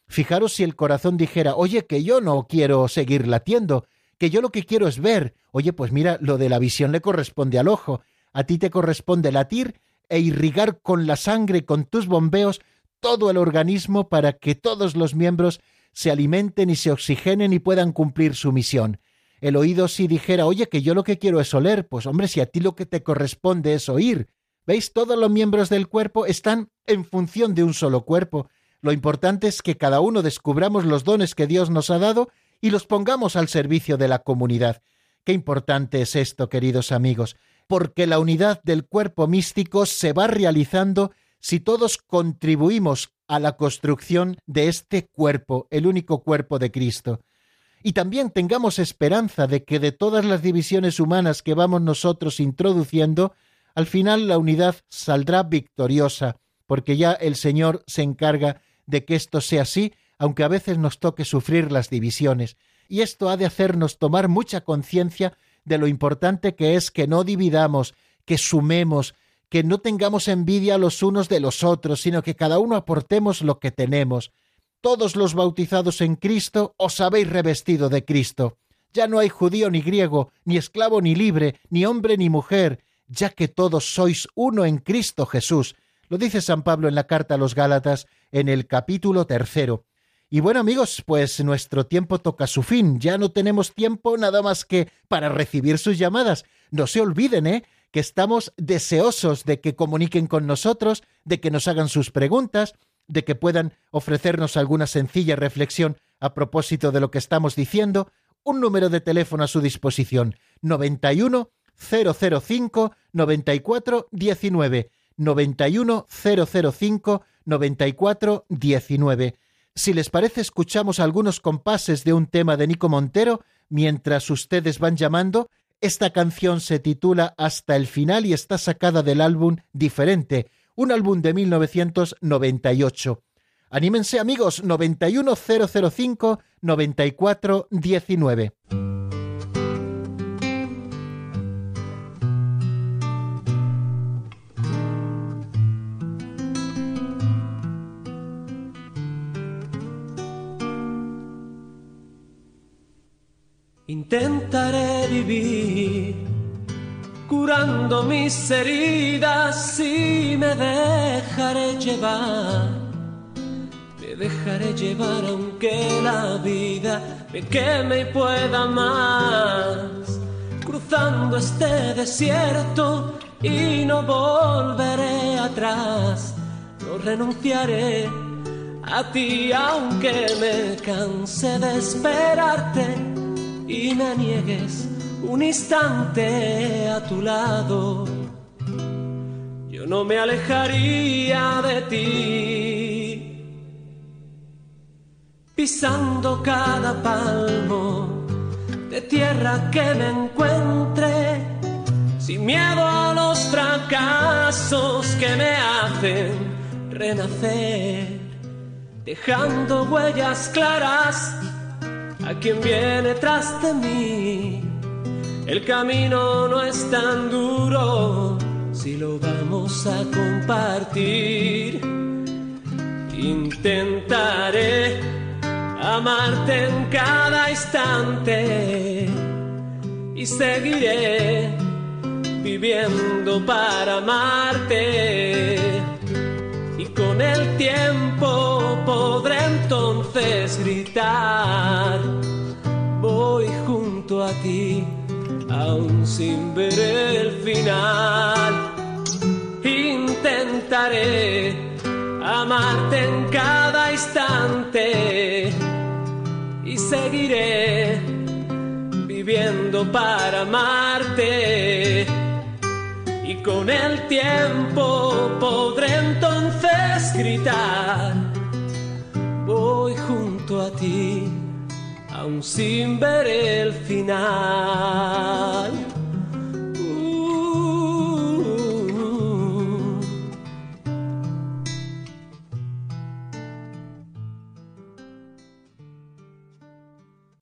Fijaros si el corazón dijera, oye, que yo no quiero seguir latiendo, que yo lo que quiero es ver. Oye, pues mira, lo de la visión le corresponde al ojo. A ti te corresponde latir e irrigar con la sangre con tus bombeos todo el organismo para que todos los miembros se alimenten y se oxigenen y puedan cumplir su misión. El oído si dijera, oye, que yo lo que quiero es oler, pues hombre, si a ti lo que te corresponde es oír. ¿Veis? Todos los miembros del cuerpo están en función de un solo cuerpo. Lo importante es que cada uno descubramos los dones que Dios nos ha dado y los pongamos al servicio de la comunidad. Qué importante es esto, queridos amigos, porque la unidad del cuerpo místico se va realizando si todos contribuimos a la construcción de este cuerpo, el único cuerpo de Cristo. Y también tengamos esperanza de que de todas las divisiones humanas que vamos nosotros introduciendo, al final la unidad saldrá victoriosa, porque ya el Señor se encarga de que esto sea así, aunque a veces nos toque sufrir las divisiones. Y esto ha de hacernos tomar mucha conciencia de lo importante que es que no dividamos, que sumemos, que no tengamos envidia los unos de los otros, sino que cada uno aportemos lo que tenemos. Todos los bautizados en Cristo os habéis revestido de Cristo. Ya no hay judío ni griego, ni esclavo ni libre, ni hombre ni mujer, ya que todos sois uno en Cristo Jesús. Lo dice San Pablo en la carta a los Gálatas en el capítulo tercero. Y bueno amigos, pues nuestro tiempo toca su fin. Ya no tenemos tiempo nada más que para recibir sus llamadas. No se olviden, ¿eh? que estamos deseosos de que comuniquen con nosotros, de que nos hagan sus preguntas, de que puedan ofrecernos alguna sencilla reflexión a propósito de lo que estamos diciendo. Un número de teléfono a su disposición, 91 005 94 19 91 005 94 19. Si les parece, escuchamos algunos compases de un tema de Nico Montero mientras ustedes van llamando. Esta canción se titula Hasta el final y está sacada del álbum Diferente, un álbum de 1998. Anímense amigos, 91005 9419. Intentaré vivir curando mis heridas y me dejaré llevar. Me dejaré llevar aunque la vida me queme y pueda más. Cruzando este desierto y no volveré atrás. No renunciaré a ti aunque me canse de esperarte y me niegues un instante a tu lado, yo no me alejaría de ti. Pisando cada palmo de tierra que me encuentre, sin miedo a los fracasos que me hacen renacer, dejando huellas claras a quien viene tras de mí. El camino no es tan duro si lo vamos a compartir. Intentaré amarte en cada instante y seguiré viviendo para amarte. Y con el tiempo podré gritar, voy junto a ti, aún sin ver el final. Intentaré amarte en cada instante y seguiré viviendo para amarte. Y con el tiempo podré entonces gritar, junto a ti, aún sin ver el final. Uh.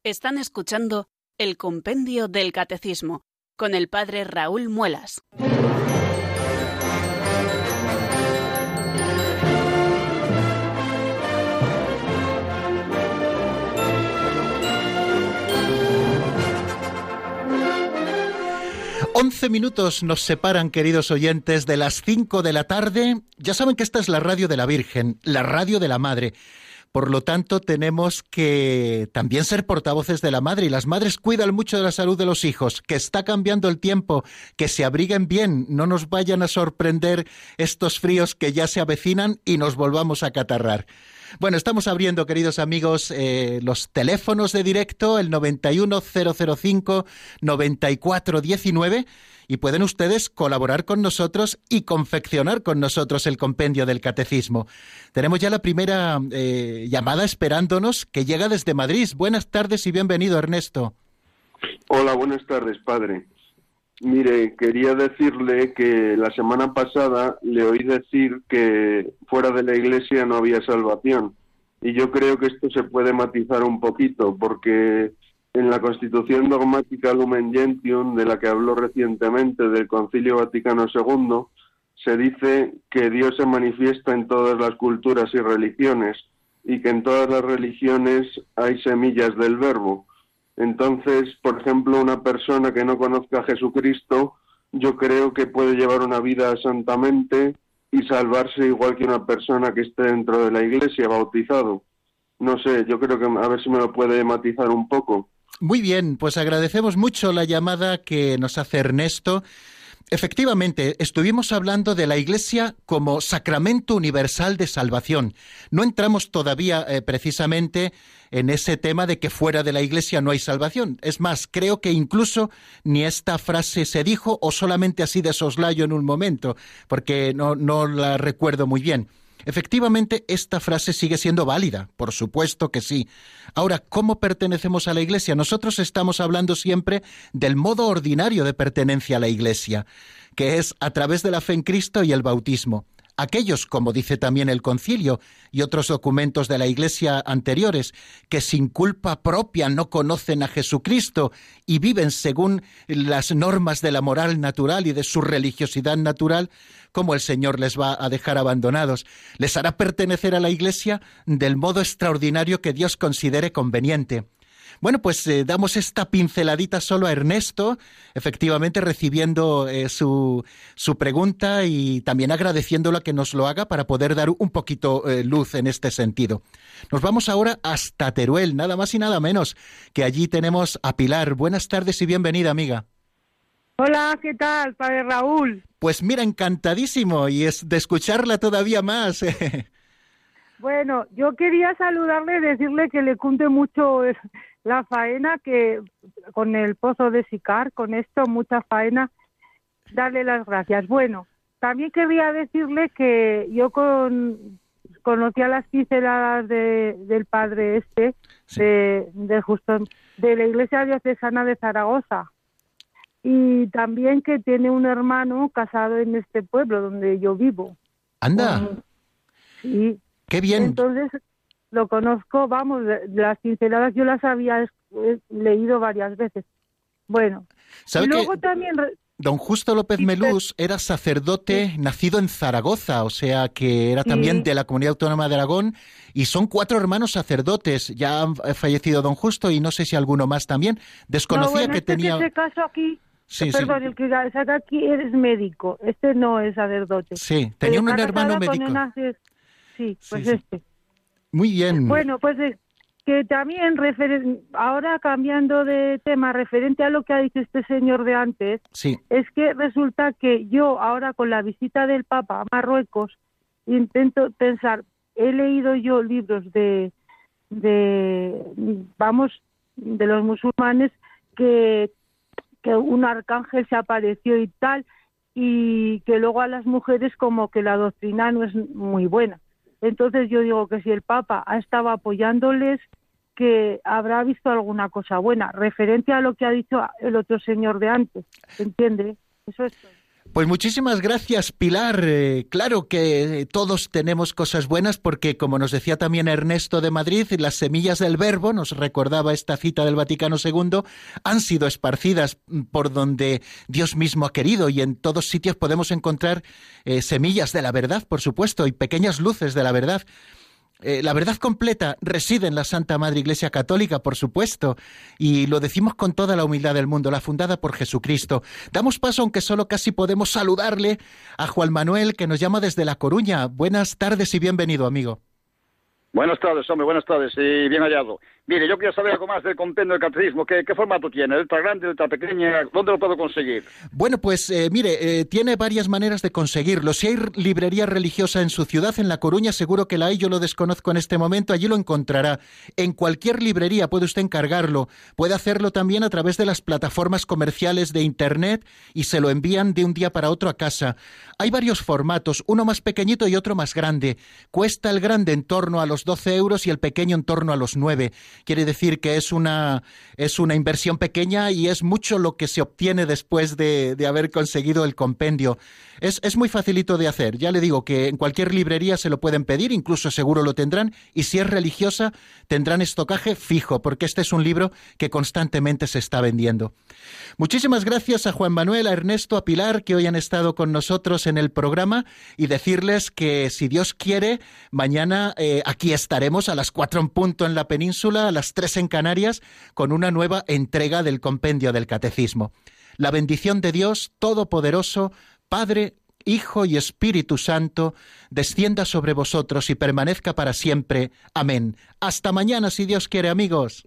Están escuchando el Compendio del Catecismo con el Padre Raúl Muelas. Once minutos nos separan, queridos oyentes, de las cinco de la tarde. Ya saben que esta es la radio de la Virgen, la radio de la Madre. Por lo tanto, tenemos que también ser portavoces de la madre y las madres cuidan mucho de la salud de los hijos, que está cambiando el tiempo, que se abriguen bien, no nos vayan a sorprender estos fríos que ya se avecinan y nos volvamos a catarrar. Bueno, estamos abriendo, queridos amigos, eh, los teléfonos de directo, el 91005-9419, y pueden ustedes colaborar con nosotros y confeccionar con nosotros el compendio del catecismo. Tenemos ya la primera eh, llamada esperándonos, que llega desde Madrid. Buenas tardes y bienvenido, Ernesto. Hola, buenas tardes, padre. Mire, quería decirle que la semana pasada le oí decir que fuera de la iglesia no había salvación. Y yo creo que esto se puede matizar un poquito, porque en la Constitución Dogmática Lumen Gentium, de la que habló recientemente del Concilio Vaticano II, se dice que Dios se manifiesta en todas las culturas y religiones y que en todas las religiones hay semillas del verbo. Entonces, por ejemplo, una persona que no conozca a Jesucristo, yo creo que puede llevar una vida santamente y salvarse igual que una persona que esté dentro de la iglesia bautizado. No sé, yo creo que a ver si me lo puede matizar un poco. Muy bien, pues agradecemos mucho la llamada que nos hace Ernesto. Efectivamente, estuvimos hablando de la Iglesia como sacramento universal de salvación. No entramos todavía eh, precisamente en ese tema de que fuera de la Iglesia no hay salvación. Es más, creo que incluso ni esta frase se dijo o solamente así de soslayo en un momento, porque no, no la recuerdo muy bien. Efectivamente, esta frase sigue siendo válida, por supuesto que sí. Ahora, ¿cómo pertenecemos a la Iglesia? Nosotros estamos hablando siempre del modo ordinario de pertenencia a la Iglesia, que es a través de la fe en Cristo y el bautismo. Aquellos, como dice también el concilio y otros documentos de la Iglesia anteriores, que sin culpa propia no conocen a Jesucristo y viven según las normas de la moral natural y de su religiosidad natural, ¿cómo el Señor les va a dejar abandonados? Les hará pertenecer a la Iglesia del modo extraordinario que Dios considere conveniente. Bueno, pues eh, damos esta pinceladita solo a Ernesto, efectivamente recibiendo eh, su, su, pregunta y también agradeciéndolo a que nos lo haga para poder dar un poquito eh, luz en este sentido. Nos vamos ahora hasta Teruel, nada más y nada menos, que allí tenemos a Pilar. Buenas tardes y bienvenida, amiga. Hola, ¿qué tal, padre Raúl? Pues mira, encantadísimo y es de escucharla todavía más. bueno, yo quería saludarle y decirle que le cunte mucho la faena que con el pozo de Sicar, con esto, mucha faena, darle las gracias. Bueno, también quería decirle que yo con, conocía las pinceladas de, del padre este, de, de, justo, de la iglesia diocesana de Zaragoza. Y también que tiene un hermano casado en este pueblo donde yo vivo. Anda. sí. Qué bien. Entonces, lo conozco, vamos, las pinceladas yo las había leído varias veces. Bueno, y luego también... Don Justo López Melús era sacerdote nacido en Zaragoza, o sea que era también de la Comunidad Autónoma de Aragón, y son cuatro hermanos sacerdotes. Ya han fallecido Don Justo y no sé si alguno más también. Desconocía que este tenía. En este caso aquí, perdón, el que saca aquí eres médico, este no es sacerdote. Sí, tenía un hermano médico. Sí, pues este. Muy bien. Bueno, pues que también, ahora cambiando de tema, referente a lo que ha dicho este señor de antes, sí. es que resulta que yo ahora con la visita del Papa a Marruecos intento pensar, he leído yo libros de, de vamos, de los musulmanes que, que un arcángel se apareció y tal, y que luego a las mujeres como que la doctrina no es muy buena. Entonces yo digo que si el Papa ha estado apoyándoles, que habrá visto alguna cosa buena, referente a lo que ha dicho el otro señor de antes, ¿entiende? Eso es todo. Pues muchísimas gracias, Pilar. Eh, claro que todos tenemos cosas buenas porque, como nos decía también Ernesto de Madrid, las semillas del verbo, nos recordaba esta cita del Vaticano II, han sido esparcidas por donde Dios mismo ha querido y en todos sitios podemos encontrar eh, semillas de la verdad, por supuesto, y pequeñas luces de la verdad. Eh, la verdad completa reside en la Santa Madre Iglesia Católica, por supuesto, y lo decimos con toda la humildad del mundo, la fundada por Jesucristo. Damos paso, aunque solo casi podemos saludarle, a Juan Manuel, que nos llama desde La Coruña. Buenas tardes y bienvenido, amigo. Buenas tardes, hombre, buenas tardes y bien hallado. Mire, yo quiero saber algo más del compendio del catecismo. ¿Qué, formato tiene? ¿Letra grande, letra pequeña? ¿Dónde lo puedo conseguir? Bueno, pues eh, mire, eh, tiene varias maneras de conseguirlo. Si hay librería religiosa en su ciudad, en La Coruña, seguro que la hay, yo lo desconozco en este momento, allí lo encontrará. En cualquier librería puede usted encargarlo. Puede hacerlo también a través de las plataformas comerciales de Internet y se lo envían de un día para otro a casa. Hay varios formatos, uno más pequeñito y otro más grande. Cuesta el grande en torno a los 12 euros y el pequeño en torno a los 9 quiere decir que es una, es una inversión pequeña y es mucho lo que se obtiene después de, de haber conseguido el compendio. Es, es, muy facilito de hacer. Ya le digo que en cualquier librería se lo pueden pedir, incluso seguro lo tendrán, y si es religiosa, tendrán estocaje fijo, porque este es un libro que constantemente se está vendiendo. Muchísimas gracias a Juan Manuel, a Ernesto, a Pilar, que hoy han estado con nosotros en el programa, y decirles que si Dios quiere, mañana eh, aquí estaremos a las cuatro en punto en la península, a las tres en Canarias, con una nueva entrega del compendio del Catecismo. La bendición de Dios Todopoderoso, Padre, Hijo y Espíritu Santo, descienda sobre vosotros y permanezca para siempre. Amén. Hasta mañana, si Dios quiere, amigos.